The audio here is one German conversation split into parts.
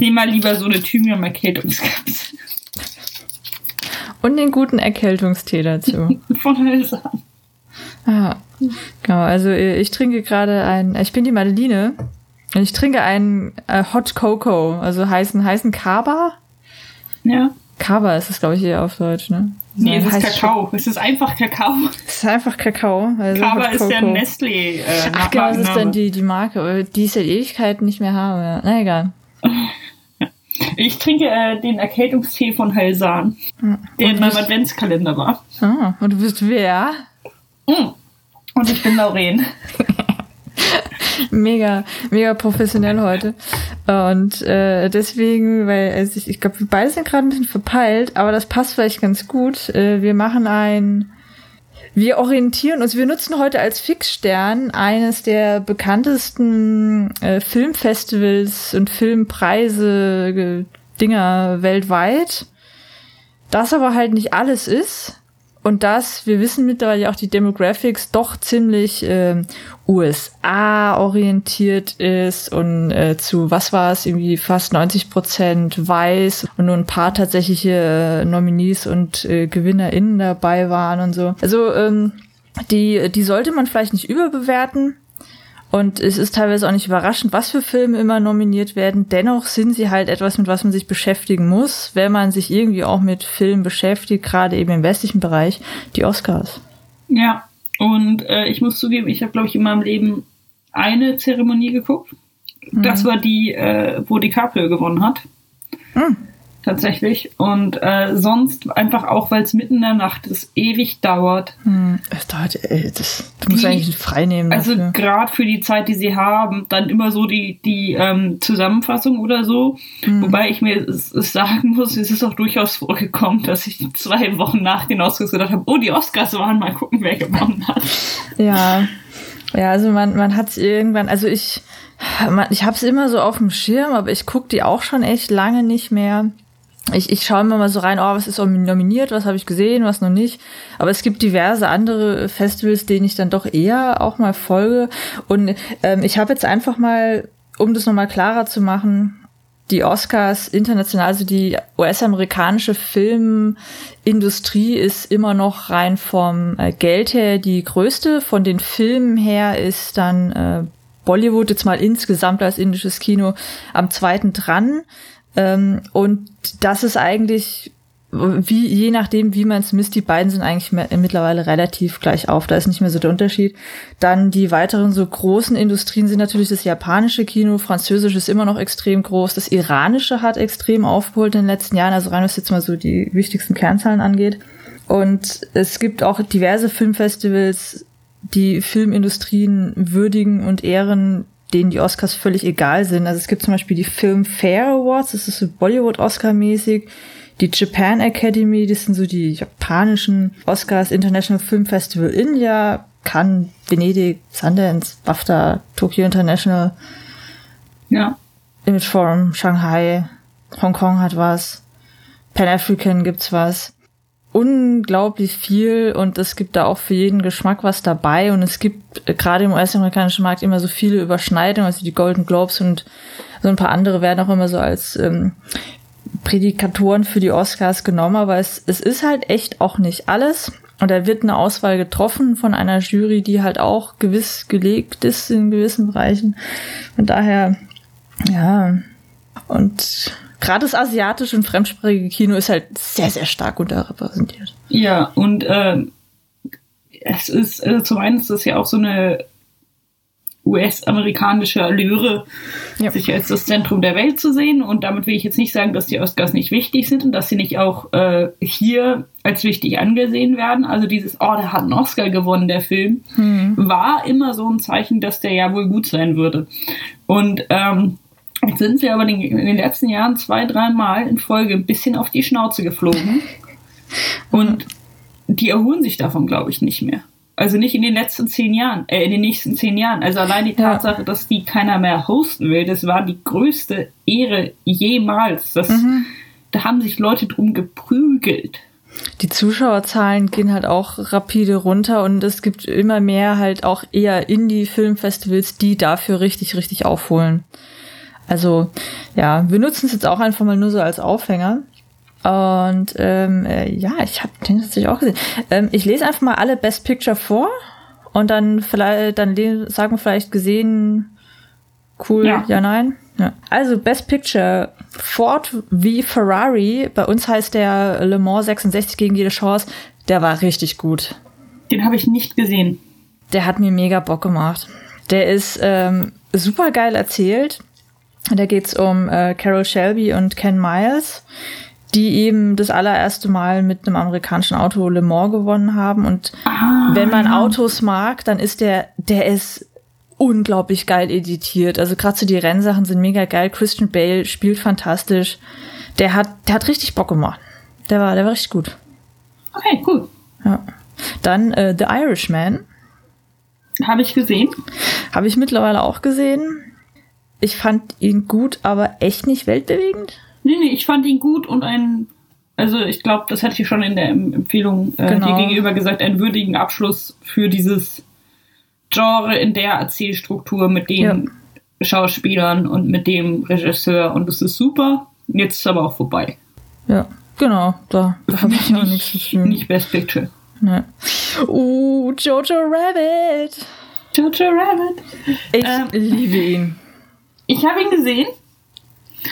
Ich nehme mal lieber so eine Thymian-Erkältungskapsel. Und den guten Erkältungstee dazu. Von Hölzern. Ah, genau. Also ich trinke gerade ein, ich bin die Madeline. Und ich trinke einen äh, Hot Cocoa, also heißen, heißen Kaba. Ja. Kaba ist es, glaube ich, hier auf Deutsch, ne? Nee, es ist Kakao. Es ist einfach Kakao. Es ist einfach Kakao. Also Kaba ist der Cocoa. Nestlé. Äh, Ach genau, das ist dann die, die Marke, äh, die ich seit Ewigkeiten nicht mehr habe. Ja. Na egal. Ich trinke äh, den Erkältungstee von Halsan, der in meinem Adventskalender war. Ah, und du bist wer? Mm. Und ich bin Lauren. Mega, mega professionell heute. Und äh, deswegen, weil also ich, ich glaube, wir beide sind gerade ein bisschen verpeilt, aber das passt vielleicht ganz gut. Äh, wir machen ein wir orientieren uns, wir nutzen heute als Fixstern eines der bekanntesten äh, Filmfestivals und Filmpreise äh, Dinger weltweit. Das aber halt nicht alles ist. Und das, wir wissen mittlerweile auch die Demographics doch ziemlich äh, USA-orientiert ist und äh, zu, was war es, irgendwie fast 90 Prozent weiß und nur ein paar tatsächliche äh, Nominees und äh, GewinnerInnen dabei waren und so. Also ähm, die, die sollte man vielleicht nicht überbewerten. Und es ist teilweise auch nicht überraschend, was für Filme immer nominiert werden. Dennoch sind sie halt etwas, mit was man sich beschäftigen muss, wenn man sich irgendwie auch mit Filmen beschäftigt, gerade eben im westlichen Bereich, die Oscars. Ja, und äh, ich muss zugeben, ich habe, glaube ich, in meinem Leben eine Zeremonie geguckt. Das war die, äh, wo DiCaprio gewonnen hat. Hm. Tatsächlich. Und äh, sonst einfach auch, weil es mitten in der Nacht ist, ewig dauert. Hm, das dauert, ey, das, du musst Die- eigentlich frei nehmen Also gerade für die Zeit, die sie haben, dann immer so die, die ähm, Zusammenfassung oder so. Mhm. Wobei ich mir es, es sagen muss, es ist auch durchaus vorgekommen, dass ich zwei Wochen nach den Oscars gedacht habe, oh, die Oscars waren, mal gucken, wer gewonnen hat. Ja, ja, also man, man hat es irgendwann, also ich, ich habe es immer so auf dem Schirm, aber ich guck die auch schon echt lange nicht mehr. Ich, ich schaue immer mal so rein, oh, was ist nominiert, was habe ich gesehen, was noch nicht. Aber es gibt diverse andere Festivals, denen ich dann doch eher auch mal folge. Und ähm, ich habe jetzt einfach mal, um das nochmal klarer zu machen, die Oscars international, also die US-amerikanische Filmindustrie ist immer noch rein vom äh, Geld her die größte. Von den Filmen her ist dann äh, Bollywood jetzt mal insgesamt als indisches Kino am zweiten dran. Ähm, und das ist eigentlich wie, je nachdem, wie man es misst, die beiden sind eigentlich mittlerweile relativ gleich auf. Da ist nicht mehr so der Unterschied. Dann die weiteren so großen Industrien sind natürlich das japanische Kino, französische ist immer noch extrem groß, das iranische hat extrem aufgeholt in den letzten Jahren, also rein was jetzt mal so die wichtigsten Kernzahlen angeht. Und es gibt auch diverse Filmfestivals, die Filmindustrien würdigen und ehren, denen die Oscars völlig egal sind. Also es gibt zum Beispiel die Film Fair Awards, das ist so Bollywood-Oscar-mäßig. Die Japan Academy, das sind so die japanischen Oscars, International Film Festival India, Cannes, Venedig, Sundance, BAFTA, Tokyo International, Ja. Image Forum, Shanghai, Hongkong hat was, Pan-African gibt's was. Unglaublich viel und es gibt da auch für jeden Geschmack was dabei und es gibt äh, gerade im US-amerikanischen Markt immer so viele Überschneidungen, also die Golden Globes und so ein paar andere werden auch immer so als ähm, Prädikatoren für die Oscars genommen, aber es, es ist halt echt auch nicht alles. Und da wird eine Auswahl getroffen von einer Jury, die halt auch gewiss gelegt ist in gewissen Bereichen. Von daher, ja. Und gerade das asiatische und fremdsprachige Kino ist halt sehr, sehr stark unterrepräsentiert. Ja, und ähm, es ist, also zum einen ist das ja auch so eine US-amerikanische Allüre, Ja. sich als das Zentrum der Welt zu sehen. Und damit will ich jetzt nicht sagen, dass die Oscars nicht wichtig sind und dass sie nicht auch äh, hier als wichtig angesehen werden. Also dieses, oh, der hat einen Oscar gewonnen, der Film, war immer so ein Zeichen, dass der ja wohl gut sein würde. Und ähm, jetzt sind sie aber in den letzten Jahren zwei, dreimal in Folge ein bisschen auf die Schnauze geflogen. Und die erholen sich davon, glaube ich, nicht mehr. Also nicht in den letzten zehn Jahren, äh, in den nächsten zehn Jahren. Also allein die Ja. Tatsache, dass die keiner mehr hosten will, das war die größte Ehre jemals. Das, Da haben sich Leute drum geprügelt. Die Zuschauerzahlen gehen halt auch rapide runter und es gibt immer mehr halt auch eher Indie-Filmfestivals, die dafür richtig, richtig aufholen. Also ja, wir nutzen es jetzt auch einfach mal nur so als Aufhänger. Und ähm, äh, ja, ich habe den tatsächlich auch gesehen. Ähm, ich lese einfach mal alle Best Picture vor und dann vielleicht, dann sagen wir vielleicht gesehen, cool, ja, ja nein. Ja. Also Best Picture, Ford v Ferrari, bei uns heißt der Le Mans 66 gegen jede Chance, der war richtig gut. Den habe ich nicht gesehen. Der hat mir mega Bock gemacht. Der ist ähm, super geil erzählt. Da geht's um äh, Carol Shelby und Ken Miles, die eben das allererste Mal mit einem amerikanischen Auto Le Mans gewonnen haben. Und ah, wenn man ja. Autos mag, dann ist der, der ist unglaublich geil editiert. Also gerade so die Rennsachen sind mega geil. Christian Bale spielt fantastisch. Der hat, der hat richtig Bock gemacht. Der war, der war richtig gut. Okay, cool. Ja. Dann äh, The Irishman. Habe ich gesehen. Habe ich mittlerweile auch gesehen. Ich fand ihn gut, aber echt nicht weltbewegend. Nee, nee, ich fand ihn gut und ein, also ich glaube, das hatte ich schon in der Empfehlung äh, genau. dir gegenüber gesagt, einen würdigen Abschluss für dieses Genre in der Erzählstruktur mit den ja. Schauspielern und mit dem Regisseur und es ist super. Jetzt ist es aber auch vorbei. Ja, genau. Da, da habe ich noch nichts zu tun. Nicht Best Picture. Ne. Uh, Jojo Rabbit. Jojo Rabbit. Ich ähm, liebe ihn. Ich habe ihn gesehen.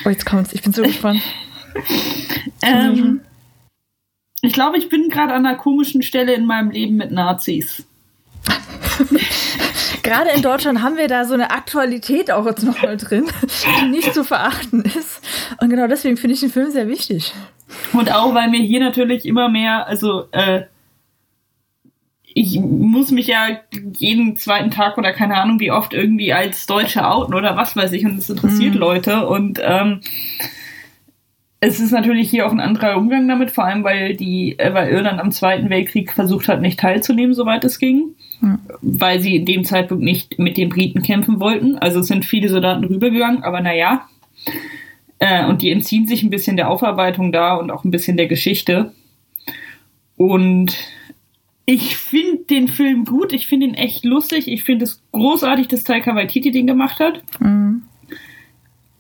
Oh, jetzt kommt's. Ich bin so gespannt. ähm, ich glaube, ich bin gerade an einer komischen Stelle in meinem Leben mit Nazis. Gerade in Deutschland haben wir da so eine Aktualität auch jetzt noch mal drin, die nicht zu verachten ist. Und genau deswegen finde ich den Film sehr wichtig. Und auch, weil mir hier natürlich immer mehr, also äh, ich muss mich ja jeden zweiten Tag oder keine Ahnung wie oft irgendwie als Deutsche outen oder was weiß ich und es interessiert mhm. Leute und ähm, es ist natürlich hier auch ein anderer Umgang damit, vor allem weil die, äh, weil Irland am Zweiten Weltkrieg versucht hat, nicht teilzunehmen, soweit es ging, mhm. weil sie in dem Zeitpunkt nicht mit den Briten kämpfen wollten. Also es sind viele Soldaten rübergegangen, aber naja. Äh, und die entziehen sich ein bisschen der Aufarbeitung da und auch ein bisschen der Geschichte. Und ich finde den Film gut, ich finde ihn echt lustig, ich finde es großartig, dass Taika Waititi den gemacht hat. Mhm.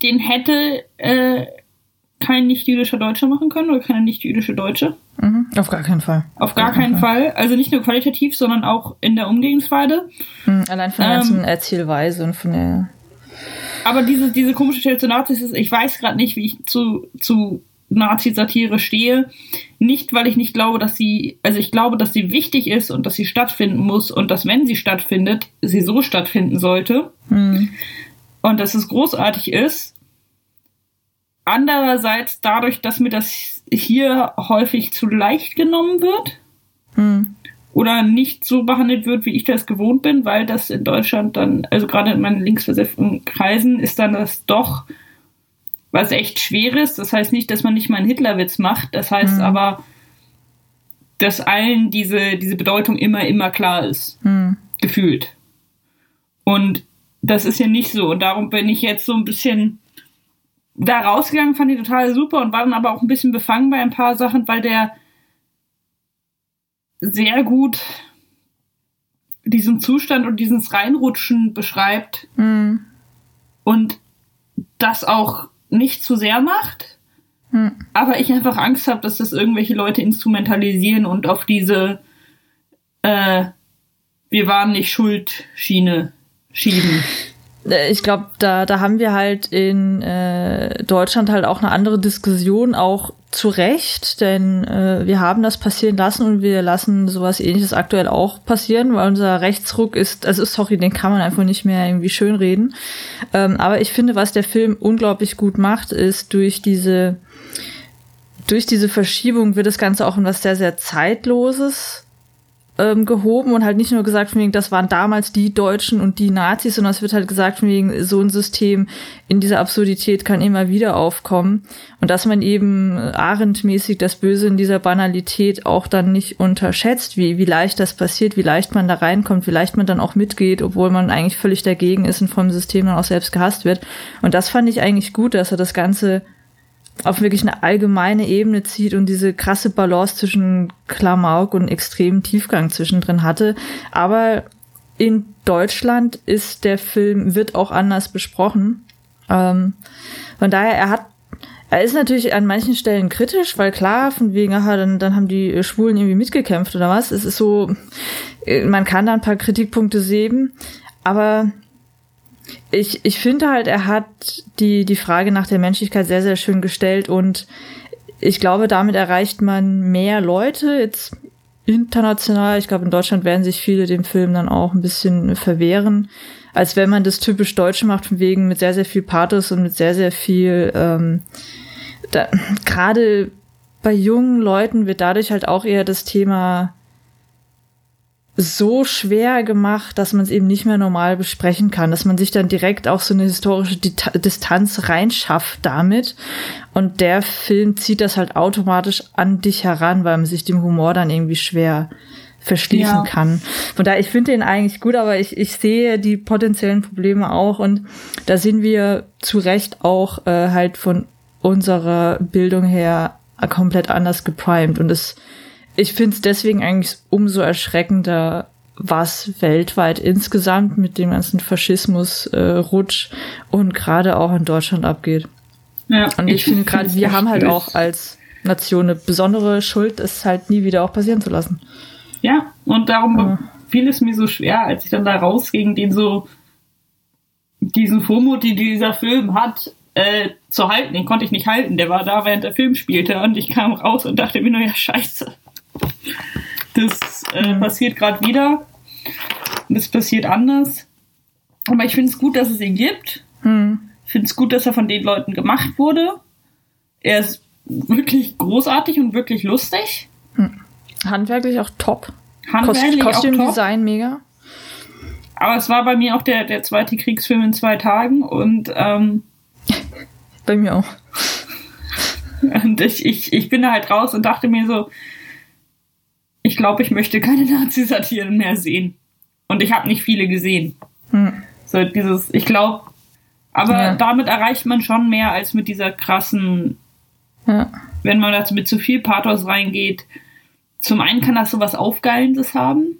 Den hätte äh, kein nicht-jüdischer Deutscher machen können oder keine nicht-jüdische Deutsche. Mhm. Auf gar keinen Fall. Auf gar, gar keinen Fall. Fall. Also nicht nur qualitativ, sondern auch in der Umgehensweise. Mhm, allein von der ähm, ganzen Erzählweise und von der. Aber diese, diese komische Stelle zu Nazis ist, ich weiß gerade nicht, wie ich zu, zu Nazi-Satire stehe. Nicht, weil ich nicht glaube, dass sie, also ich glaube, dass sie wichtig ist und dass sie stattfinden muss und dass, wenn sie stattfindet, sie so stattfinden sollte. Mhm. Und dass es großartig ist. Andererseits dadurch, dass mir das hier häufig zu leicht genommen wird. Mhm. Oder nicht so behandelt wird, wie ich das gewohnt bin, weil das in Deutschland dann, also gerade in meinen linksversifften Kreisen, ist dann das doch was echt schwer ist. Das heißt nicht, dass man nicht mal einen Hitlerwitz macht. Das heißt mhm. aber, dass allen diese, diese Bedeutung immer, immer klar ist. Mhm. Gefühlt. Und das ist ja nicht so. Und darum bin ich jetzt so ein bisschen da rausgegangen, fand ich total super und war dann aber auch ein bisschen befangen bei ein paar Sachen, weil der sehr gut diesen Zustand und dieses Reinrutschen beschreibt. Mhm. Und das auch nicht zu sehr macht. Hm. Aber ich einfach Angst habe, dass das irgendwelche Leute instrumentalisieren und auf diese äh, wir waren nicht schuld Schiene schieben. Äh, ich glaube, da, da haben wir halt in äh, Deutschland halt auch eine andere Diskussion, auch zu Recht, denn äh, wir haben das passieren lassen und wir lassen sowas ähnliches aktuell auch passieren, weil unser Rechtsruck ist, also sorry, den kann man einfach nicht mehr irgendwie schönreden. Ähm, aber ich finde, was der Film unglaublich gut macht, ist durch diese durch diese Verschiebung wird das Ganze auch in was sehr, sehr Zeitloses ähm, gehoben und halt nicht nur gesagt von wegen, das waren damals die Deutschen und die Nazis, sondern es wird halt gesagt von wegen, so ein System in dieser Absurdität kann immer wieder aufkommen und dass man eben Arendt-mäßig das Böse in dieser Banalität auch dann nicht unterschätzt, wie, wie leicht das passiert, wie leicht man da reinkommt, wie leicht man dann auch mitgeht, obwohl man eigentlich völlig dagegen ist und vom System dann auch selbst gehasst wird. Und das fand ich eigentlich gut, dass er das Ganze auf wirklich eine allgemeine Ebene zieht und diese krasse Balance zwischen Klamauk und extremen Tiefgang zwischendrin hatte. Aber in Deutschland ist der Film, wird auch anders besprochen. Ähm, von daher, er hat er ist natürlich an manchen Stellen kritisch, weil klar, von wegen, aha, dann, dann haben die Schwulen irgendwie mitgekämpft oder was. Es ist so, äh, man kann da ein paar Kritikpunkte sehen, aber ich, ich finde halt, er hat die, die Frage nach der Menschlichkeit sehr, sehr schön gestellt und ich glaube, damit erreicht man mehr Leute, jetzt international. Ich glaube, in Deutschland werden sich viele dem Film dann auch ein bisschen verwehren, als wenn man das typisch Deutsche macht, von wegen mit sehr, sehr viel Pathos und mit sehr, sehr viel, ähm, gerade bei jungen Leuten wird dadurch halt auch eher das Thema so schwer gemacht, dass man es eben nicht mehr normal besprechen kann, dass man sich dann direkt auf so eine historische Distanz reinschafft damit. Und der Film zieht das halt automatisch an dich heran, weil man sich dem Humor dann irgendwie schwer verschließen ja. kann. Von daher, ich finde den eigentlich gut, aber ich, ich sehe die potenziellen Probleme auch und da sind wir zu Recht auch äh, halt von unserer Bildung her komplett anders geprimed und es ich finde es deswegen eigentlich umso erschreckender, was weltweit insgesamt mit dem ganzen Faschismus-Rutsch äh, und gerade auch in Deutschland abgeht. Ja, und ich, ich finde gerade, wir haben halt auch als Nation eine besondere Schuld, es halt nie wieder auch passieren zu lassen. Ja, und darum ja. fiel es mir so schwer, als ich dann da rausging, den so diesen FOMO, die dieser Film hat, äh, zu halten. Den konnte ich nicht halten. Der war da, während der Film spielte. Und ich kam raus und dachte mir nur, ja, scheiße. Das äh, mhm. passiert gerade wieder. Es passiert anders. Aber ich finde es gut, dass es ihn gibt. Mhm. Ich finde es gut, dass er von den Leuten gemacht wurde. Er ist wirklich großartig und wirklich lustig. Mhm. Handwerklich auch top. Handwerklich Kost Kostümdesign mega. Aber es war bei mir auch der, der zweite Kriegsfilm in zwei Tagen und ähm, bei mir auch. Und ich, ich, ich bin da halt raus und dachte mir so, ich glaube, ich möchte keine Nazi-Satiren mehr sehen. Und ich habe nicht viele gesehen. Hm. So dieses, ich glaube, aber ja. damit erreicht man schon mehr als mit dieser krassen, ja. wenn man dazu mit zu viel Pathos reingeht. Zum einen kann das so was Aufgeilendes haben.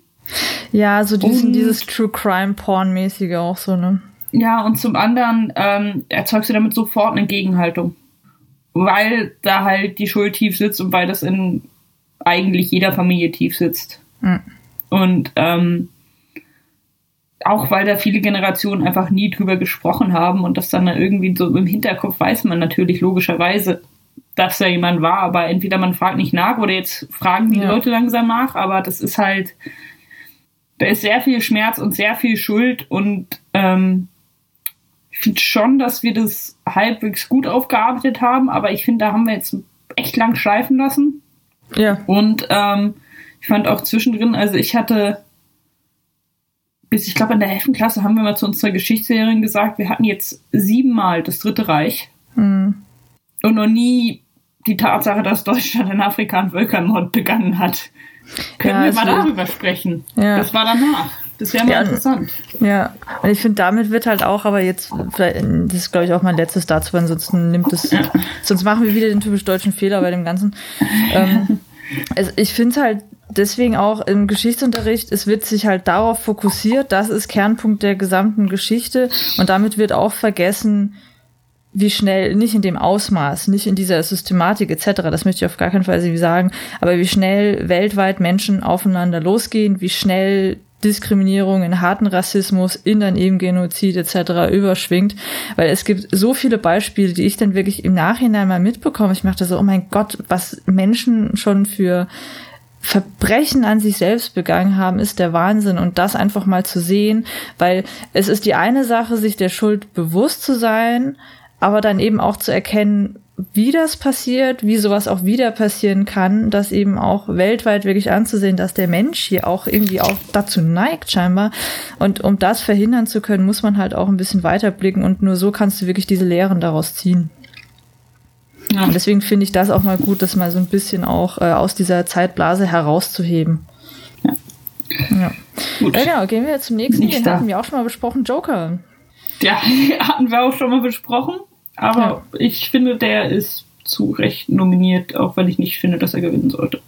Ja, so diesen, dieses True Crime Porn-mäßige auch so, ne? Ja, und zum anderen ähm, erzeugst du damit sofort eine Gegenhaltung. Weil da halt die Schuld tief sitzt und weil das in eigentlich jeder Familie tief sitzt. Mhm. Und ähm, auch weil da viele Generationen einfach nie drüber gesprochen haben und das dann irgendwie so im Hinterkopf weiß man natürlich logischerweise, dass da jemand war, aber entweder man fragt nicht nach oder jetzt fragen die ja. Leute langsam nach, aber das ist halt, da ist sehr viel Schmerz und sehr viel Schuld und ähm, ich finde schon, dass wir das halbwegs gut aufgearbeitet haben, aber ich finde, da haben wir jetzt echt lang schleifen lassen. Ja. Und ähm, ich fand auch zwischendrin, also ich hatte bis, ich glaube, in der 11. Klasse haben wir mal zu unserer Geschichtslehrerin gesagt, wir hatten jetzt siebenmal das Dritte Reich. Mhm. Und noch nie die Tatsache, dass Deutschland in Afrika einen Völkermord begangen hat. Können ja, wir mal darüber sprechen. Ja. Das war danach. Das wäre mal ja, interessant. Ja, und ich finde, damit wird halt auch, aber jetzt, das ist, glaube ich, auch mein letztes dazu, weil sonst nimmt es, ja. sonst machen wir wieder den typisch deutschen Fehler bei dem Ganzen. ähm, also ich finde es halt deswegen auch im Geschichtsunterricht, es wird sich halt darauf fokussiert, das ist Kernpunkt der gesamten Geschichte und damit wird auch vergessen, wie schnell, nicht in dem Ausmaß, nicht in dieser Systematik etc., das möchte ich auf gar keinen Fall sagen, aber wie schnell weltweit Menschen aufeinander losgehen, wie schnell Diskriminierung, in harten Rassismus, in dann eben Genozid etc. überschwingt, weil es gibt so viele Beispiele, die ich dann wirklich im Nachhinein mal mitbekomme. Ich machte so, oh mein Gott, was Menschen schon für Verbrechen an sich selbst begangen haben, ist der Wahnsinn. Und das einfach mal zu sehen, weil es ist die eine Sache, sich der Schuld bewusst zu sein, aber dann eben auch zu erkennen, wie das passiert, wie sowas auch wieder passieren kann, das eben auch weltweit wirklich anzusehen, dass der Mensch hier auch irgendwie auch dazu neigt scheinbar. Und um das verhindern zu können, muss man halt auch ein bisschen weiterblicken und nur so kannst du wirklich diese Lehren daraus ziehen. Ja. Und deswegen finde ich das auch mal gut, das mal so ein bisschen auch äh, aus dieser Zeitblase herauszuheben. Ja. ja. Gut. Ja, genau, gehen wir zum nächsten. Nicht Den da. hatten wir auch schon mal besprochen, Joker. Ja, hatten wir auch schon mal besprochen. Aber ja. ich finde, der ist zu Recht nominiert, auch wenn ich nicht finde, dass er gewinnen sollte.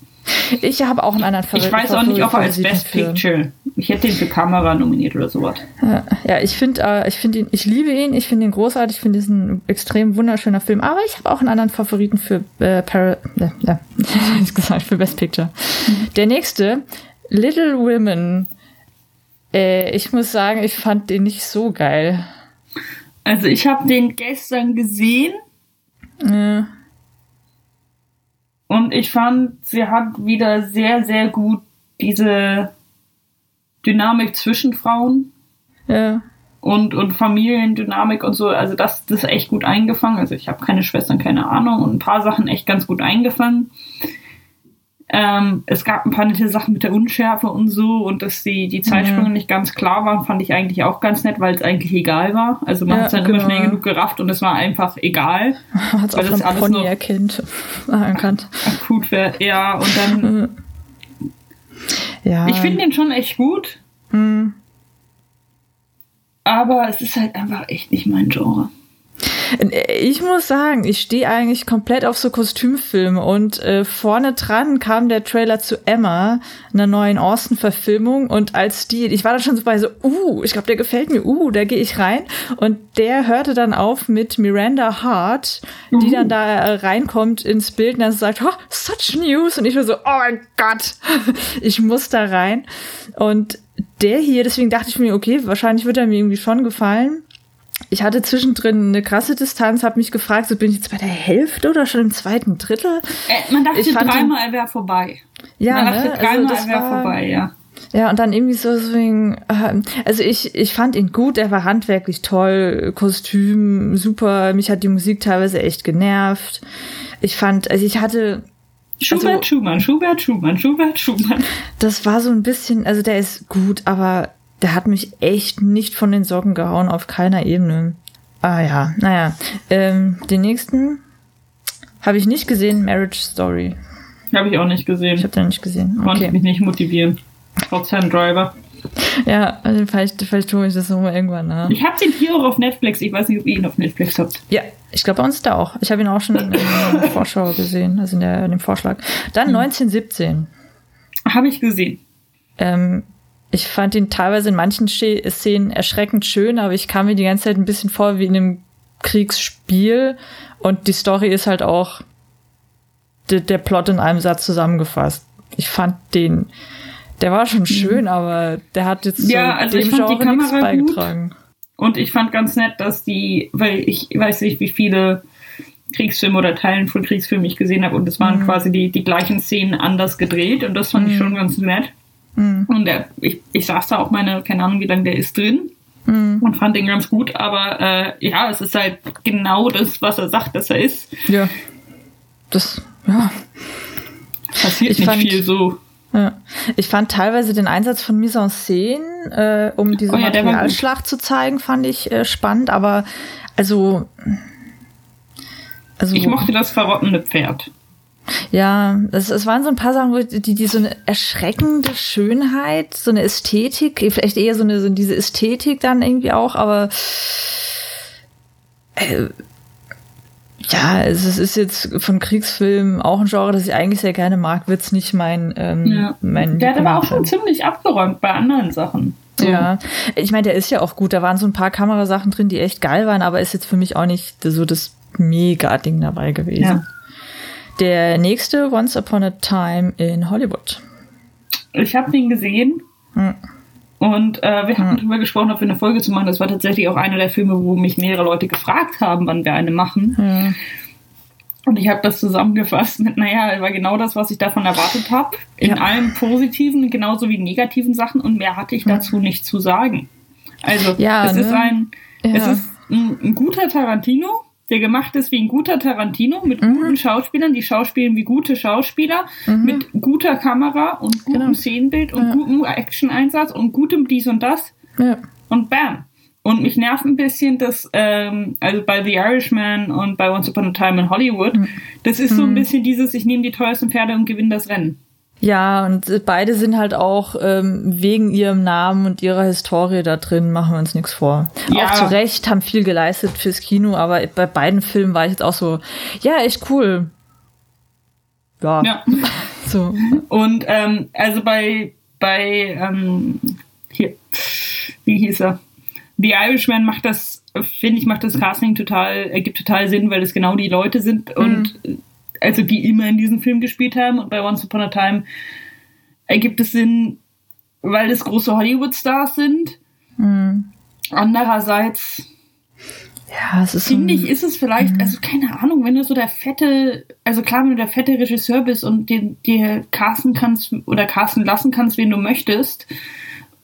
Ich habe auch einen anderen Favorit. Ich weiß auch nicht, ob er als Best Picture. Ich hätte ihn für Kamera nominiert oder sowas. Ja, ich finde, äh, ich finde ihn, ich liebe ihn, ich finde ihn großartig, ich finde es ein extrem wunderschöner Film. Aber ich habe auch einen anderen Favoriten für äh, Para, äh, ja, gesagt, für Best Picture. Mhm. Der nächste, Little Women. Äh, ich muss sagen, ich fand den nicht so geil. Also ich habe den gestern gesehen. Ja. Und ich fand, sie hat wieder sehr, sehr gut diese Dynamik zwischen Frauen. Ja. Und, und Familiendynamik und so. Also das, das ist echt gut eingefangen. Also ich habe keine Schwestern, keine Ahnung. Und ein paar Sachen echt ganz gut eingefangen. Ähm, es gab ein paar nette Sachen mit der Unschärfe und so und dass die, die Zeitsprünge mhm. nicht ganz klar waren, fand ich eigentlich auch ganz nett, weil es eigentlich egal war. Also man ja, hat es dann genau. immer schnell genug gerafft und es war einfach egal. Hat es auch das alles Pony erkennt, erkannt. Akut wäre, ja, und dann. ja. Ich finde den schon echt gut. Mhm. Aber es ist halt einfach echt nicht mein Genre. Ich muss sagen, ich stehe eigentlich komplett auf so Kostümfilme und äh, vorne dran kam der Trailer zu Emma, einer neuen Austin-Verfilmung und als die, ich war da schon so bei so, uh, ich glaube, der gefällt mir, uh, da gehe ich rein. Und der hörte dann auf mit Miranda Hart, die uh. dann da äh, reinkommt ins Bild und dann sagt, oh, such news. Und ich war so, oh mein Gott, ich muss da rein. Und der hier, deswegen dachte ich mir, okay, wahrscheinlich wird er mir irgendwie schon gefallen ich hatte zwischendrin eine krasse Distanz, habe mich gefragt, so bin ich jetzt bei der Hälfte oder schon im zweiten Drittel? Äh, man dachte dreimal, er wäre vorbei. Ja, man dachte ne? dreimal, also er wäre vorbei, ja. Ja, und dann irgendwie so, so äh, also ich, ich fand ihn gut, er war handwerklich toll, Kostüm super, mich hat die Musik teilweise echt genervt. Ich fand, also ich hatte. Schubert, also, Schumann, Schubert, Schumann, Schubert, Schumann. Das war so ein bisschen, also der ist gut, aber der hat mich echt nicht von den Socken gehauen, auf keiner Ebene. Ah ja, naja. Ähm, den nächsten habe ich nicht gesehen, Marriage Story. Habe ich auch nicht gesehen. Ich habe den nicht gesehen. Okay. Konnte mich nicht motivieren. Trotz Herrn Driver. Ja, also vielleicht, vielleicht tue ich das nochmal irgendwann nach. Ich habe den hier auch auf Netflix. Ich weiß nicht, ob ihr ihn auf Netflix habt. Ja, ich glaube bei uns da auch. Ich habe ihn auch schon in der Vorschau gesehen, also in, der, in dem Vorschlag. Dann hm. 1917. Habe ich gesehen. Ähm, ich fand ihn teilweise in manchen Szenen erschreckend schön, aber ich kam mir die ganze Zeit ein bisschen vor wie in einem Kriegsspiel. Und die Story ist halt auch der, der Plot in einem Satz zusammengefasst. Ich fand den, der war schon schön, mhm. aber der hat jetzt ja, also dem Genre nichts beigetragen. Gut. Und ich fand ganz nett, dass die, weil ich weiß nicht, wie viele Kriegsfilme oder Teilen von Kriegsfilmen ich gesehen habe und es waren mhm. quasi die, die gleichen Szenen anders gedreht und das fand mhm. ich schon ganz nett. Mhm. Und der, ich, ich saß da auch meine, keine Ahnung, wie lange der ist drin mhm. und fand den ganz gut, aber äh, ja, es ist halt genau das, was er sagt, dass er ist. Ja. Das, ja. Passiert ich nicht fand, viel so. Ja. Ich fand teilweise den Einsatz von Mise en Scène, äh, um diese oh ja, Materialschlacht zu zeigen, fand ich äh, spannend, aber also, also. Ich mochte das verrottende Pferd. Ja, es, es waren so ein paar Sachen, die, die so eine erschreckende Schönheit, so eine Ästhetik, vielleicht eher so eine, so diese Ästhetik dann irgendwie auch, aber äh, ja, es, es ist jetzt von Kriegsfilmen auch ein Genre, das ich eigentlich sehr gerne mag, wird es nicht mein, ähm, ja. mein Der hat aber auch schon ziemlich abgeräumt bei anderen Sachen. Ja, ich meine, der ist ja auch gut. Da waren so ein paar Kamerasachen drin, die echt geil waren, aber ist jetzt für mich auch nicht so das Mega-Ding dabei gewesen. Ja. Der nächste Once Upon a Time in Hollywood. Ich habe den gesehen. Hm. Und äh, wir hatten hm. darüber gesprochen, ob wir eine Folge zu machen. Das war tatsächlich auch einer der Filme, wo mich mehrere Leute gefragt haben, wann wir eine machen. Hm. Und ich habe das zusammengefasst mit, naja, war genau das, was ich davon erwartet habe. In ja. allen positiven, genauso wie negativen Sachen. Und mehr hatte ich dazu nicht zu sagen. Also, ja, es ne? ist ein, ja. es ist ein, ein guter Tarantino der gemacht ist wie ein guter Tarantino mit mhm. guten Schauspielern, die schauspielen wie gute Schauspieler, mhm. mit guter Kamera und gutem genau. Szenenbild und ja. gutem Action-Einsatz und gutem dies und das. Ja. Und bam. Und mich nervt ein bisschen, dass, ähm, also bei The Irishman und bei Once Upon a Time in Hollywood, mhm. das ist so ein mhm. bisschen dieses, ich nehme die teuersten Pferde und gewinne das Rennen. Ja, und beide sind halt auch ähm, wegen ihrem Namen und ihrer Historie da drin, machen wir uns nichts vor. Ja. Auch zu Recht haben viel geleistet fürs Kino, aber bei beiden Filmen war ich jetzt auch so, ja, echt cool. Ja. ja. So. Und ähm, also bei, bei ähm, hier, wie hieß er? The Irishman macht das, finde ich, macht das Casting total, ergibt total Sinn, weil das genau die Leute sind und also die immer in diesem Film gespielt haben. Und bei Once Upon a Time ergibt es Sinn, weil das große Hollywood-Stars sind. Andererseits Ja, es ist finde ich, ist es vielleicht, also keine Ahnung, wenn du so der fette, also klar, wenn du der fette Regisseur bist und den, dir casten kannst oder casten lassen kannst, wen du möchtest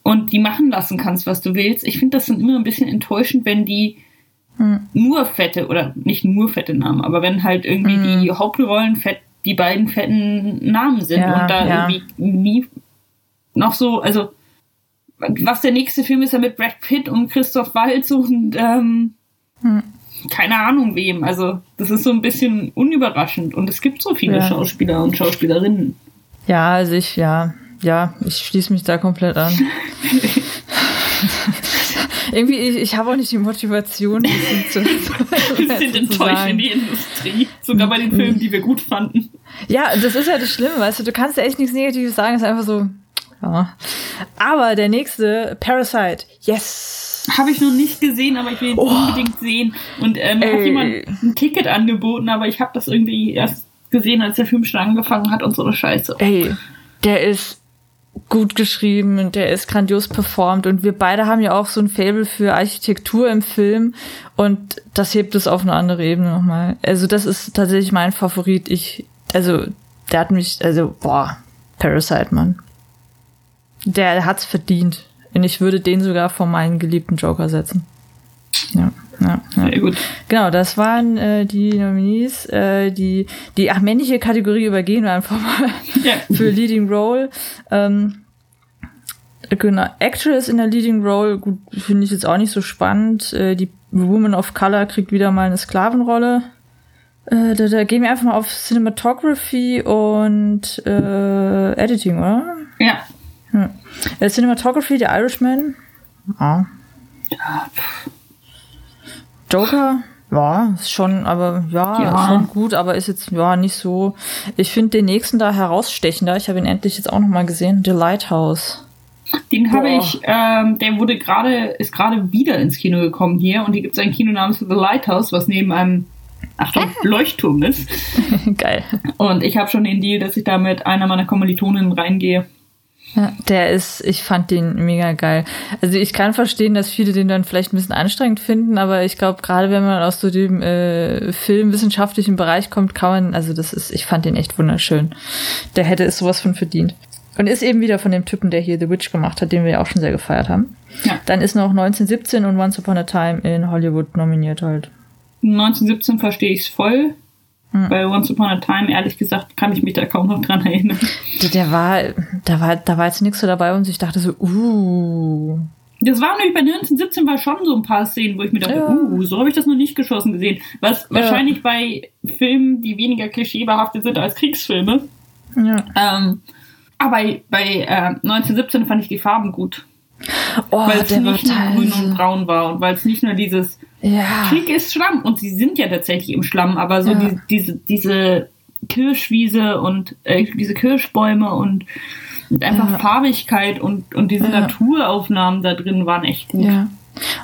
und die machen lassen kannst, was du willst. Ich finde das dann immer ein bisschen enttäuschend, wenn die nur fette oder nicht nur fette Namen, aber wenn halt irgendwie die Hauptrollen fett, die beiden fetten Namen sind Ja, und da ja. irgendwie nie noch so, also was der nächste Film ist ja mit Brad Pitt und Christoph Waltz und ähm, keine Ahnung wem. Also das ist so ein bisschen unüberraschend und es gibt so viele Ja. Schauspieler und Schauspielerinnen. Ja, also ich, ja, ja, ich schließe mich da komplett an. Irgendwie, ich, ich habe auch nicht die Motivation, zu, zu, Wir sind enttäuscht in die Industrie, sogar bei den Filmen, die wir gut fanden. Ja, das ist ja das Schlimme, weißt du, du kannst ja echt nichts Negatives sagen, es ist einfach so, ja. Aber der nächste, Parasite, yes. Habe ich noch nicht gesehen, aber ich will ihn unbedingt sehen. Und ähm, mir hat Oh. Jemand ein Ticket angeboten, aber ich habe das irgendwie erst gesehen, als der Film schon angefangen hat und so eine Scheiße. Ey, der ist gut geschrieben und der ist grandios performt und wir beide haben ja auch so ein Fable für Architektur im Film und das hebt es auf eine andere Ebene nochmal. Also das ist tatsächlich mein Favorit. Ich, also der hat mich, also boah, Parasite, Mann. Der hat's verdient. Und ich würde den sogar vor meinen geliebten Joker setzen. Ja, ja, ja. Sehr gut. Genau, das waren äh, die Nominees. Äh, die, die ach, männliche Kategorie übergehen wir einfach mal Ja. für Leading Role. Ähm, genau, Actress in der Leading Role, gut, finde ich jetzt auch nicht so spannend. Äh, die Woman of Color kriegt wieder mal eine Sklavenrolle. Äh, da, da gehen wir einfach mal auf Cinematography und äh, Editing, oder? Ja. Äh, Cinematography, der Irishman. Ja. Joker, ja, ist schon, aber ja, Ja. schon gut, aber ist jetzt ja nicht so. Ich finde den nächsten da herausstechender. Ich habe ihn endlich jetzt auch noch mal gesehen. The Lighthouse. Den habe ich, ähm, der wurde gerade, ist gerade wieder ins Kino gekommen hier und hier gibt es ein Kino namens The Lighthouse, was neben einem Achtung, Leuchtturm ist. Geil. Und ich habe schon den Deal, dass ich da mit einer meiner Kommilitoninnen reingehe. Ja, der ist, ich fand den mega geil. Also ich kann verstehen, dass viele den dann vielleicht ein bisschen anstrengend finden, aber ich glaube, gerade wenn man aus so dem äh, filmwissenschaftlichen Bereich kommt, kann man, also das ist, ich fand den echt wunderschön. Der hätte es sowas von verdient. Und ist eben wieder von dem Typen, der hier The Witch gemacht hat, den wir ja auch schon sehr gefeiert haben. Ja. Dann ist noch 1917 und Once Upon a Time in Hollywood nominiert halt. 1917 verstehe ich es voll. Bei Once Upon a Time, ehrlich gesagt, kann ich mich da kaum noch dran erinnern. Der, war, da war, da war jetzt nichts so dabei und ich dachte so, uh, Das war nämlich bei 1917 war schon so ein paar Szenen, wo ich mir dachte, Ja. uh, so habe ich das noch nicht geschossen gesehen. Was wahrscheinlich bei Filmen, die weniger klischeebehaftet sind als Kriegsfilme. ja. Ähm, aber bei, bei äh, 1917 fand ich die Farben gut. Oh, Weil es nicht nur grün und braun war und weil es nicht nur dieses ja. Krieg ist Schlamm und sie sind ja tatsächlich im Schlamm, aber so Ja. die, diese, diese Kirschwiese und äh, diese Kirschbäume und, und einfach Ja. Farbigkeit und, und diese Ja. Naturaufnahmen da drin waren echt gut. Ja.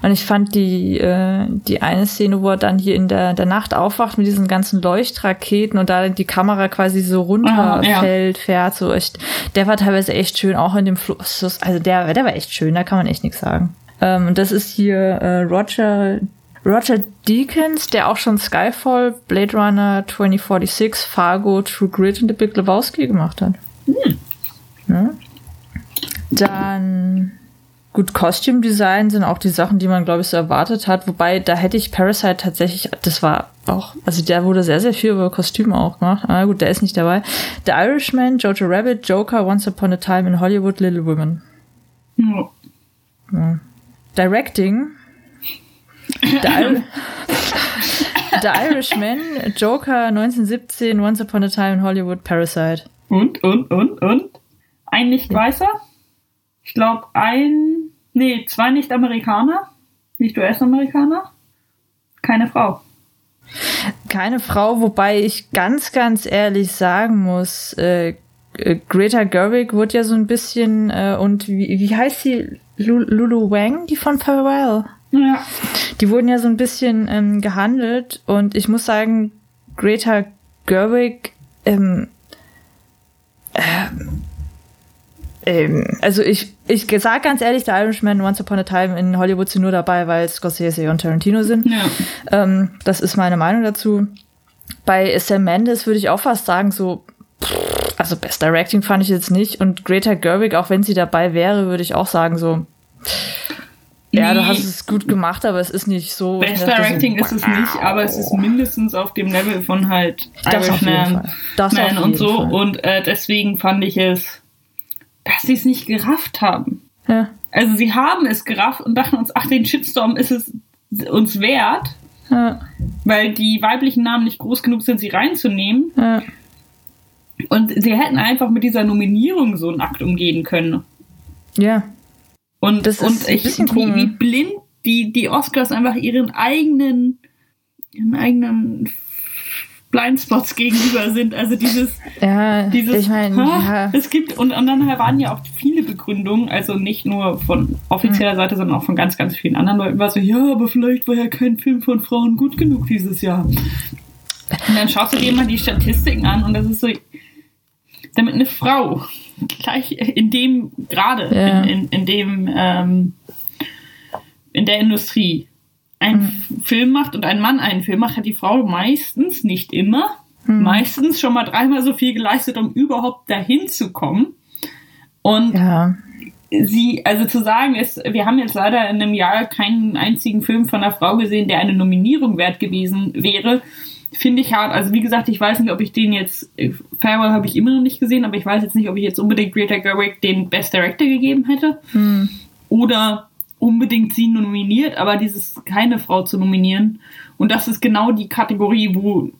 Und ich fand die, äh, die eine Szene, wo er dann hier in der, der Nacht aufwacht mit diesen ganzen Leuchtraketen und da die Kamera quasi so runterfällt, fährt, so echt, der war teilweise echt schön, auch in dem Fluss. Also der, der war echt schön, da kann man echt nichts sagen. Ähm, und das ist hier äh, Roger, Roger Deakins, der auch schon Skyfall, Blade Runner 2046, Fargo, True Grit und The Big Lebowski gemacht hat. Ja. Dann gut, Costume Design sind auch die Sachen, die man, glaube ich, so erwartet hat. Wobei, da hätte ich Parasite tatsächlich, das war auch, also da wurde sehr, sehr viel über Kostüme auch gemacht. Aber gut, der ist nicht dabei. The Irishman, Jojo Rabbit, Joker, Once Upon a Time in Hollywood, Little Women. Ja. Directing. The, The Irishman, Joker 1917, Once Upon a Time in Hollywood, Parasite. Und, und, und, und? Ein Nicht-Weißer? Ich glaube, ein, nee, zwei Nicht-Amerikaner? Nicht US-Amerikaner? Keine Frau. Keine Frau, wobei ich ganz, ganz ehrlich sagen muss, äh, äh, Greta Gerwig wurde ja so ein bisschen äh, und wie, wie heißt sie? Lulu Wang, die von Farewell. Ja. Die wurden ja so ein bisschen ähm, gehandelt und ich muss sagen, Greta Gerwig, ähm, ähm, ähm, also ich, ich sag ganz ehrlich, der Irishman Once Upon a Time in Hollywood sind nur dabei, weil Scorsese und Tarantino sind. Ja. Ähm, das ist meine Meinung dazu. Bei Sam Mendes würde ich auch fast sagen, so, also Best Directing fand ich jetzt nicht. Und Greta Gerwig, auch wenn sie dabei wäre, würde ich auch sagen, so, ja, du hast es gut gemacht, aber es ist nicht so. Best Directing so, ist es nicht, aber es ist mindestens auf dem Level von halt das Irishman Man und so. Fall. Und äh, deswegen fand ich es, dass sie es nicht gerafft haben. Ja. Also sie haben es gerafft und dachten uns, ach, den Shitstorm ist es uns wert. Ja. Weil die weiblichen Namen nicht groß genug sind, sie reinzunehmen. Ja. Und sie hätten einfach mit dieser Nominierung so einen Akt umgehen können. Ja. Und, das und ich, wie, wie blind die, die Oscars einfach ihren eigenen, ihren eigenen Blindspots gegenüber sind. Also dieses, ja, dieses, ich mein, ja. es gibt, und, und dann waren ja auch viele Begründungen, also nicht nur von offizieller Seite, sondern auch von ganz, ganz vielen anderen Leuten, war so, ja, aber vielleicht war ja kein Film von Frauen gut genug dieses Jahr. Und dann schaust du dir mal die Statistiken an und das ist so, damit eine Frau gleich in dem, gerade ja. in, in, in, dem, ähm, in der Industrie einen mhm. Film macht und ein Mann einen Film macht, hat die Frau meistens, nicht immer, mhm. meistens schon mal dreimal so viel geleistet, um überhaupt dahin zu kommen. Und ja. sie, also zu sagen ist, wir haben jetzt leider in einem Jahr keinen einzigen Film von einer Frau gesehen, der eine Nominierung wert gewesen wäre, finde ich hart. Also wie gesagt, ich weiß nicht, ob ich den jetzt, Farewell habe ich immer noch nicht gesehen, aber ich weiß jetzt nicht, ob ich jetzt unbedingt Greta Gerwig den Best Director gegeben hätte. Hm. Oder unbedingt sie nominiert, aber dieses keine Frau zu nominieren. Und das ist genau die Kategorie, wo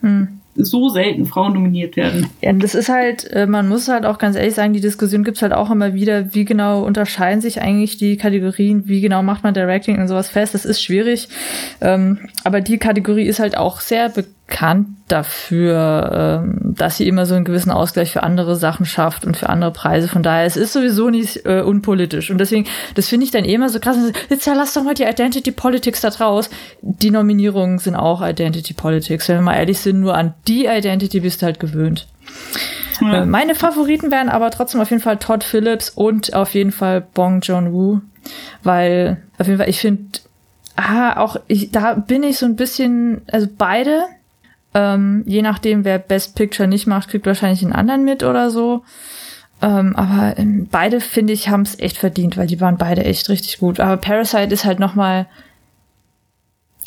hm so selten Frauen nominiert werden. Ja, das ist halt, äh, man muss halt auch ganz ehrlich sagen, die Diskussion gibt's halt auch immer wieder, wie genau unterscheiden sich eigentlich die Kategorien, wie genau macht man Directing und sowas fest. Das ist schwierig. Ähm, aber die Kategorie ist halt auch sehr bekannt dafür, ähm, dass sie immer so einen gewissen Ausgleich für andere Sachen schafft und für andere Preise. Von daher, es ist sowieso nicht äh, unpolitisch. Und deswegen, das finde ich dann eh immer so krass. Jetzt ja, lass doch mal die Identity Politics da draus. Die Nominierungen sind auch Identity Politics. Wenn wir mal ehrlich sind, nur an die Identity bist du halt gewöhnt. Ja. Äh, meine Favoriten wären aber trotzdem auf jeden Fall Todd Phillips und auf jeden Fall Bong Joon-woo. Weil, auf jeden Fall, ich finde, ah, auch, ich, da bin ich so ein bisschen, also beide, ähm, je nachdem, wer Best Picture nicht macht, kriegt wahrscheinlich einen anderen mit oder so. Ähm, aber ähm, beide, finde ich, haben es echt verdient, weil die waren beide echt richtig gut. Aber Parasite ist halt noch mal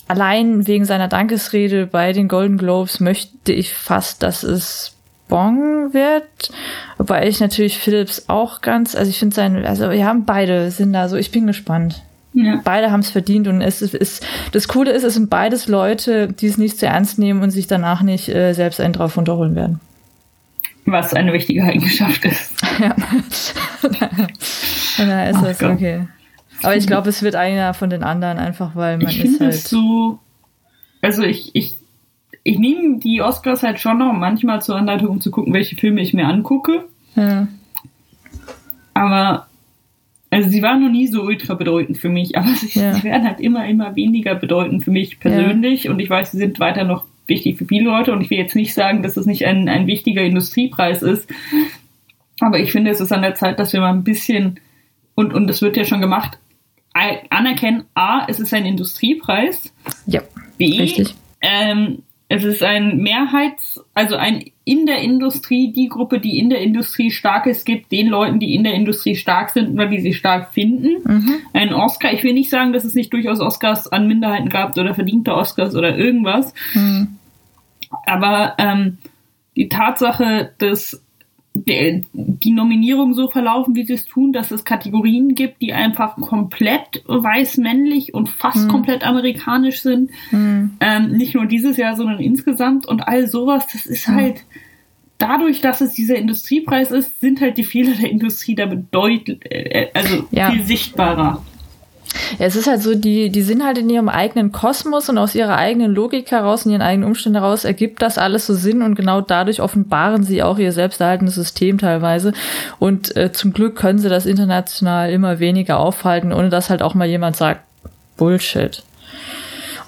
allein wegen seiner Dankesrede bei den Golden Globes möchte ich fast, dass es Bong wird. Wobei ich natürlich Phillips auch ganz, also ich finde sein, also wir haben beide sind da so, ich bin gespannt. Ja. Beide haben es verdient und es ist, das Coole ist, es sind beides Leute, die es nicht zu ernst nehmen und sich danach nicht äh, selbst einen drauf unterholen werden. Was eine wichtige Eigenschaft ist. ja. da ist es, okay. Aber ich glaube, es wird einer von den anderen, einfach weil man ich ist halt. Es so, also ich, ich, ich nehme die Oscars halt schon noch manchmal zur Anleitung, um zu gucken, welche Filme ich mir angucke. Ja. Aber also sie waren noch nie so ultra bedeutend für mich, aber sie, ja. werden halt immer, immer weniger bedeutend für mich persönlich. Ja. Und ich weiß, sie sind weiter noch wichtig für viele Leute. Und ich will jetzt nicht sagen, dass es nicht ein, ein wichtiger Industriepreis ist. Aber ich finde, es ist an der Zeit, dass wir mal ein bisschen, und, und das wird ja schon gemacht, anerkennen, A, es ist ein Industriepreis. Ja. B, richtig. Ähm, es ist ein Mehrheits-, also ein in der Industrie, die Gruppe, die in der Industrie stark ist, gibt den Leuten, die in der Industrie stark sind oder die sie stark finden. Mhm. Ein Oscar, ich will nicht sagen, dass es nicht durchaus Oscars an Minderheiten gab oder verdiente Oscars oder irgendwas. Mhm. Aber ähm, die Tatsache, dass die Nominierungen so verlaufen, wie sie es tun, dass es Kategorien gibt, die einfach komplett weiß-männlich und fast mhm. komplett amerikanisch sind. Mhm. Ähm, nicht nur dieses Jahr, sondern insgesamt und all sowas. Das ist halt dadurch, dass es dieser Industriepreis ist, sind halt die Fehler der Industrie damit deutlich, äh, also ja. viel sichtbarer. Ja, es ist halt so, die, die sind halt in ihrem eigenen Kosmos und aus ihrer eigenen Logik heraus, in ihren eigenen Umständen heraus ergibt das alles so Sinn und genau dadurch offenbaren sie auch ihr selbsterhaltendes System teilweise. Und äh, zum Glück können sie das international immer weniger aufhalten, ohne dass halt auch mal jemand sagt, Bullshit.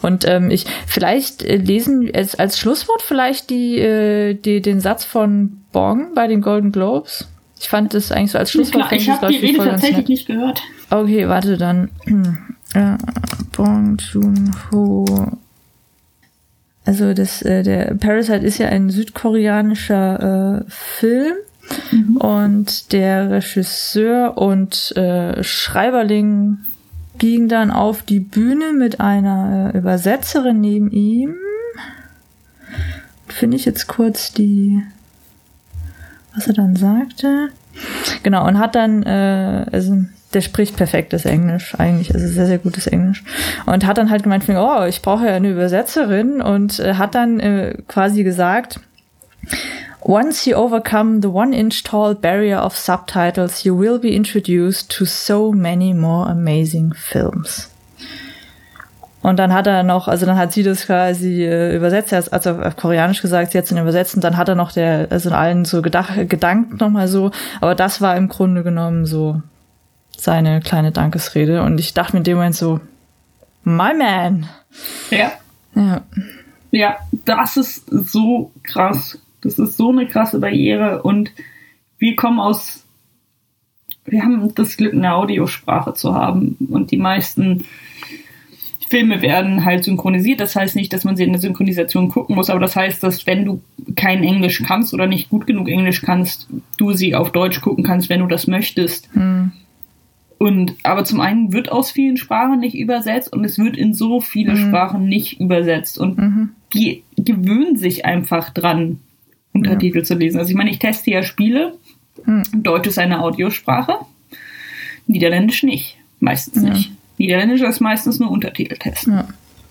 Und ähm, ich vielleicht äh, lesen als, als Schlusswort vielleicht die, äh, die den Satz von Bong bei den Golden Globes. Ich fand das eigentlich so als Schlusswort. Ich, ich habe die Rede tatsächlich nicht gehört. Okay, warte dann. Äh, Bong Joon-ho. Also das, äh, der Parasite ist ja ein südkoreanischer äh, Film mhm. und der Regisseur und äh, Schreiberling ging dann auf die Bühne mit einer äh, Übersetzerin neben ihm. Finde ich jetzt kurz die, was er dann sagte. Genau, und hat dann, äh, also der spricht perfektes Englisch. Eigentlich, also sehr, sehr gutes Englisch. Und hat dann halt gemeint, oh, ich brauche ja eine Übersetzerin. Und äh, hat dann äh, quasi gesagt, Once you overcome the one inch tall barrier of subtitles, you will be introduced to so many more amazing films. Und dann hat er noch, also dann hat sie das quasi äh, übersetzt, also auf Koreanisch gesagt, sie hat es übersetzt. Und dann hat er noch der, also in allen so gedach, gedankt nochmal so, aber das war im Grunde genommen so seine kleine Dankesrede und ich dachte mir in dem Moment so, my man. Ja. Ja. Ja, das ist so krass. Das ist so eine krasse Barriere und wir kommen aus, wir haben das Glück, eine Audiosprache zu haben und die meisten Filme werden halt synchronisiert. Das heißt nicht, dass man sie in der Synchronisation gucken muss, aber das heißt, dass wenn du kein Englisch kannst oder nicht gut genug Englisch kannst, du sie auf Deutsch gucken kannst, wenn du das möchtest. Hm. Und aber zum einen wird aus vielen Sprachen nicht übersetzt und es wird in so viele mhm. Sprachen nicht übersetzt. Und mhm. die gewöhnen sich einfach dran, Untertitel ja. zu lesen. Also ich meine, ich teste ja Spiele. Hm. Deutsch ist eine Audiosprache, Niederländisch nicht. Meistens ja. nicht. Niederländisch ist meistens nur Untertitel testen. Ja.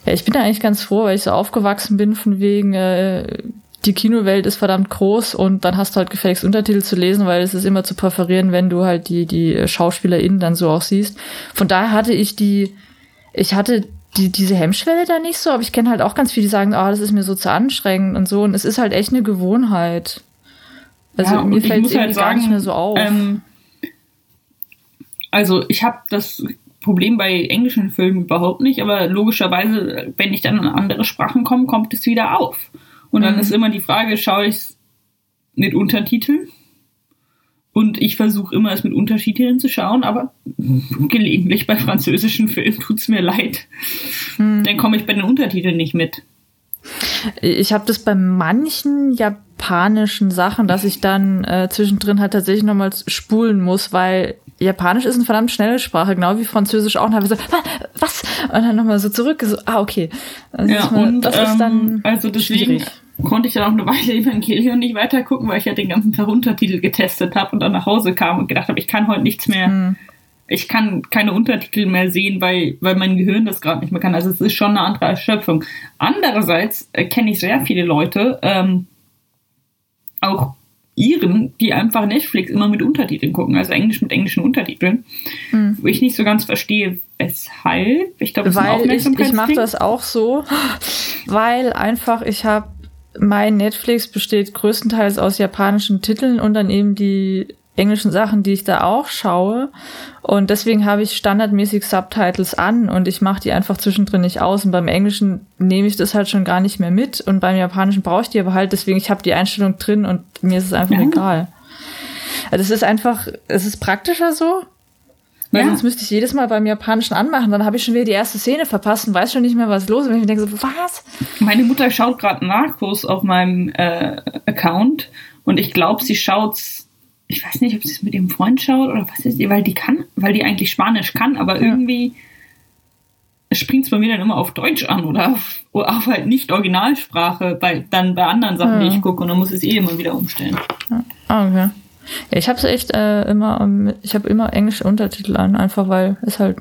ja. ich bin da eigentlich ganz froh, weil ich so aufgewachsen bin von wegen, äh, die Kinowelt ist verdammt groß und dann hast du halt gefälligst Untertitel zu lesen, weil es ist immer zu präferieren, wenn du halt die, die SchauspielerInnen dann so auch siehst. Von daher hatte ich die, ich hatte die, diese Hemmschwelle da nicht so, aber ich kenne halt auch ganz viele, die sagen, ah, oh, das ist mir so zu anstrengend und so. Und es ist halt echt eine Gewohnheit. Also ja, mir fällt es irgendwie halt sagen, gar nicht mehr so auf. Ähm, also ich habe das Problem bei englischen Filmen überhaupt nicht, aber logischerweise, wenn ich dann in andere Sprachen komme, kommt es wieder auf. Und dann mhm. ist immer die Frage, schaue ich es mit Untertiteln und ich versuche immer, es mit Unterschieden zu schauen, aber gelegentlich bei französischen Filmen tut es mir leid. Hm. Dann komme ich bei den Untertiteln nicht mit. Ich habe das bei manchen japanischen Sachen, dass ich dann äh, zwischendrin halt tatsächlich nochmal spulen muss, weil Japanisch ist eine verdammt schnelle Sprache, genau wie Französisch auch. Und habe so, was? Und dann nochmal so zurück, so, ah, okay. Also ja, und das ist dann ähm, also deswegen, schwierig konnte ich dann auch eine Weile Evangelion nicht weiter gucken, weil ich ja den ganzen Tag Untertitel getestet habe und dann nach Hause kam und gedacht habe, ich kann heute nichts mehr, mhm. ich kann keine Untertitel mehr sehen, weil, weil mein Gehirn das gerade nicht mehr kann. Also es ist schon eine andere Erschöpfung. Andererseits äh, kenne ich sehr viele Leute, ähm, auch Iren, die einfach Netflix immer mit Untertiteln gucken, also Englisch mit englischen Untertiteln, mhm. wo ich nicht so ganz verstehe, weshalb. Ich glaube, weil ich, ich mache das auch so, weil einfach ich habe mein Netflix besteht größtenteils aus japanischen Titeln und dann eben die englischen Sachen, die ich da auch schaue. Und deswegen habe ich standardmäßig Subtitles an und ich mache die einfach zwischendrin nicht aus. Und beim Englischen nehme ich das halt schon gar nicht mehr mit. Und beim Japanischen brauche ich die aber halt, deswegen, ich habe die Einstellung drin und mir ist es einfach ja. egal. Also es ist einfach, es ist praktischer so. Weil ja. sonst müsste ich jedes Mal beim Japanischen anmachen, dann habe ich schon wieder die erste Szene verpasst und weiß schon nicht mehr, was los ist. Und ich denke so, was? Meine Mutter schaut gerade Narcos auf meinem äh, Account und ich glaube, sie schaut's, ich weiß nicht, ob sie es mit ihrem Freund schaut oder was ist, weil die kann, weil die eigentlich Spanisch kann, aber ja. irgendwie springt es bei mir dann immer auf Deutsch an oder auf, oder auf halt nicht Originalsprache, bei, dann bei anderen Sachen, ja. die ich gucke und dann muss ich es eh immer wieder umstellen. Ah, okay. Ja, ich habe es echt äh, immer, ich habe immer englische Untertitel an, einfach weil es halt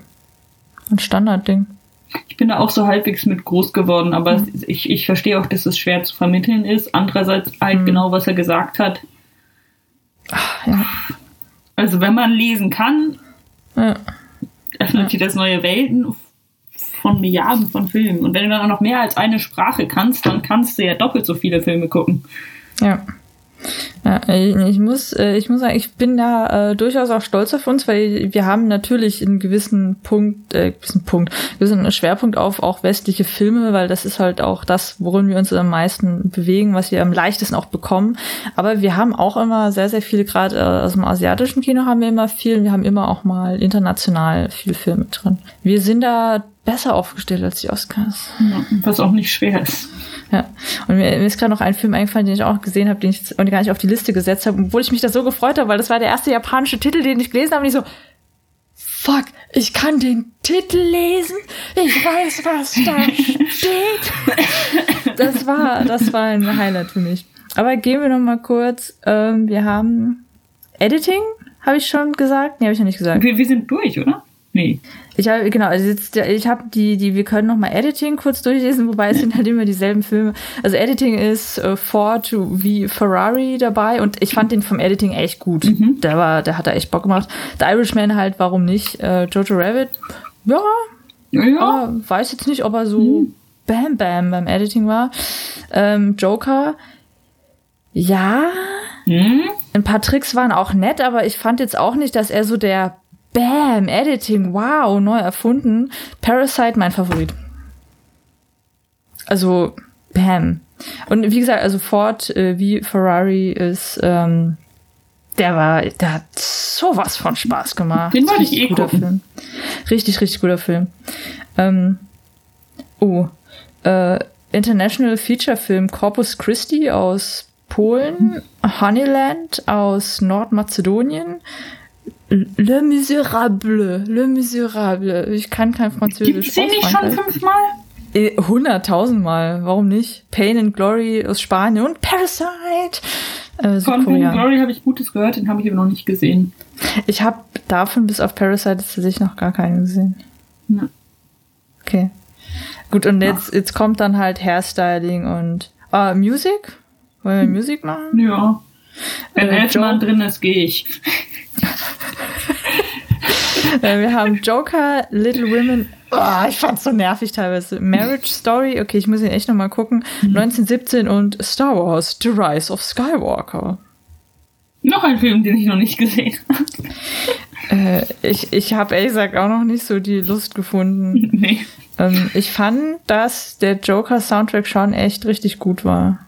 ein Standardding. Ich bin da auch so halbwegs mit groß geworden, aber mhm. ich, ich verstehe auch, dass es schwer zu vermitteln ist. Andererseits halt mhm. genau, was er gesagt hat. Ach, ja. Also wenn man lesen kann, ja. öffnet dir das neue Welten von Milliarden von Filmen. Und wenn du dann auch noch mehr als eine Sprache kannst, dann kannst du ja doppelt so viele Filme gucken. Ja. Ja, ich muss, äh, ich muss sagen, ich bin da äh, durchaus auch stolz auf uns, weil wir haben natürlich einen gewissen Punkt, äh, gewissen Punkt, einen Schwerpunkt auf auch westliche Filme, weil das ist halt auch das, worin wir uns am meisten bewegen, was wir am leichtesten auch bekommen. Aber wir haben auch immer sehr, sehr viele, gerade äh, aus dem asiatischen Kino haben wir immer viel, wir haben immer auch mal international viel Filme drin. Wir sind da besser aufgestellt als die Oscars. Ja, was auch nicht schwer ist. Ja. Und mir, mir ist gerade noch ein Film eingefallen, den ich auch gesehen habe, den ich jetzt gar nicht auf die Liste gesetzt habe, obwohl ich mich da so gefreut habe, weil das war der erste japanische Titel, den ich gelesen habe und ich so, fuck, ich kann den Titel lesen, ich weiß, was da steht. Das war, das war ein Highlight für mich. Aber gehen wir noch mal kurz, ähm, wir haben Editing, habe ich schon gesagt? Nee, habe ich noch nicht gesagt. Wir, wir sind durch, oder? Nee. Ich habe genau, also jetzt, ich habe die, die, wir können noch mal Editing kurz durchlesen, wobei es sind halt immer dieselben Filme. Also Editing ist äh, Ford wie Ferrari dabei und ich fand den vom Editing echt gut. Mhm. Der war, der hat da echt Bock gemacht. The Irishman halt, warum nicht? Äh, Jojo Rabbit, ja, ja, weiß jetzt nicht, ob er so mhm. Bam Bam beim Editing war. Ähm, Joker, ja. Mhm. Ein paar Tricks waren auch nett, aber ich fand jetzt auch nicht, dass er so der Bam, Editing, wow, neu erfunden. Parasite, mein Favorit. Also, bam. Und wie gesagt, also Ford äh, wie Ferrari ist, ähm, der war, der hat sowas von Spaß gemacht. Den wollte ich eh guter gucken. Film. Richtig, richtig guter Film. Ähm, oh, äh, International Feature Film Corpus Christi aus Polen, Honeyland aus Nordmazedonien, Le Miserable, Le Miserable. Ich kann kein Französisch. Gibt's den nicht schon fünfmal? Äh, hunderttausendmal. Warum nicht? Pain and Glory aus Spanien und Parasite. Äh, Von Pain and Glory habe ich Gutes gehört, den habe ich aber noch nicht gesehen. Ich habe davon bis auf Parasite tatsächlich noch gar keinen gesehen. Ja. Okay. Gut, und jetzt, jetzt kommt dann halt Hairstyling und uh, Music? Wollen wir Musik machen? Ja. Wenn äh, Elfmann drin ist, gehe ich. Äh, wir haben Joker, Little Women. Oh, ich fand's so nervig teilweise. Marriage Story, okay, ich muss ihn echt nochmal gucken. Mhm. 1917 und Star Wars, The Rise of Skywalker. Noch ein Film, den ich noch nicht gesehen habe. Äh, ich ich habe ehrlich gesagt auch noch nicht so die Lust gefunden. Nee. Ähm, ich fand, dass der Joker-Soundtrack schon echt richtig gut war.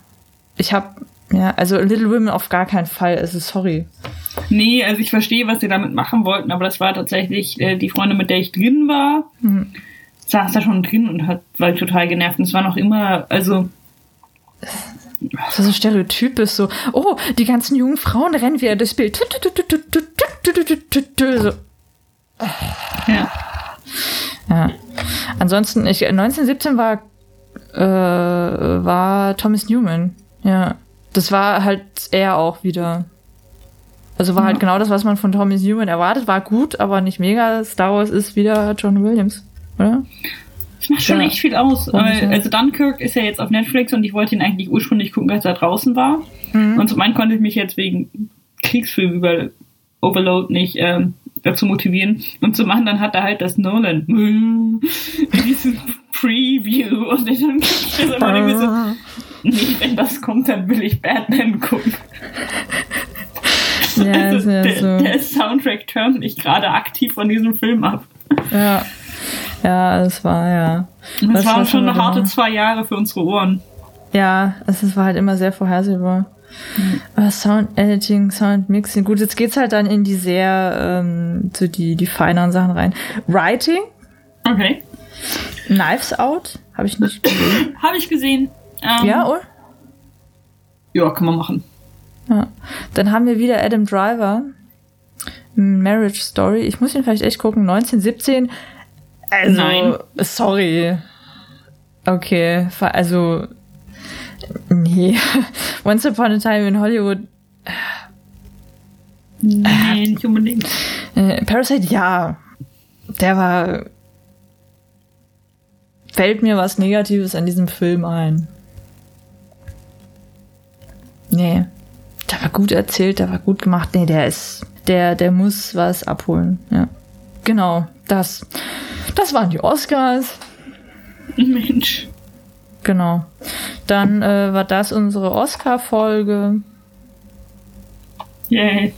Ich habe ja, also Little Women auf gar keinen Fall, also sorry. Nee, also ich verstehe, was sie damit machen wollten, aber das war tatsächlich äh, die Freundin, mit der ich drin war, mhm. saß da schon drin und hat, war total genervt. Und es war noch immer, also. So, so Stereotyp ist so, oh, die ganzen jungen Frauen rennen wieder durchs Bild. So. Ja. Ja. Ansonsten, ich, 1917 war, äh, war Thomas Newman. Ja das war halt er auch wieder. Also war halt ja. halt genau das, was man von Thomas Newman erwartet. War gut, aber nicht mega. Star Wars ist wieder John Williams, oder? Das macht schon ja. echt viel aus. Also Dunkirk ist ja jetzt auf Netflix und ich wollte ihn eigentlich ursprünglich gucken, als er draußen war. Mhm. Und zum einen konnte ich mich jetzt wegen Kriegsfilm über Overload nicht ähm, dazu motivieren. Und zum anderen hat er halt das Nolan in diesem Preview und dann ich das immer so, nee, wenn das kommt, dann will ich Batman gucken. Ja, also ja der, so. der Soundtrack turnt mich gerade aktiv von diesem Film ab. Ja. Ja, es war ja. Es waren schon eine harte zwei Jahre für unsere Ohren. Ja, es war halt immer sehr vorhersehbar. Mhm. Sound Editing, Sound Mixing. Gut, jetzt geht's halt dann in die sehr, ähm, so die, die feineren Sachen rein. Writing. Okay. Knives Out. Habe ich nicht gesehen. Habe ich gesehen. Ähm, ja, oder? Ja, kann man machen. Ja. Dann haben wir wieder Adam Driver. Marriage Story. Ich muss ihn vielleicht echt gucken. 1917. Also, Nein. Sorry. Okay, also Nee. Once Upon a Time in Hollywood. Nee, nicht unbedingt. Äh, Parasite, ja. Der war. Fällt mir was Negatives an diesem Film ein? nee, Der war gut erzählt, der war gut gemacht. Nee, der ist, der, der muss was abholen. Ja. Genau, das. Das waren die Oscars. Mensch. Genau. Dann äh, war das unsere Oscar-Folge. Yay.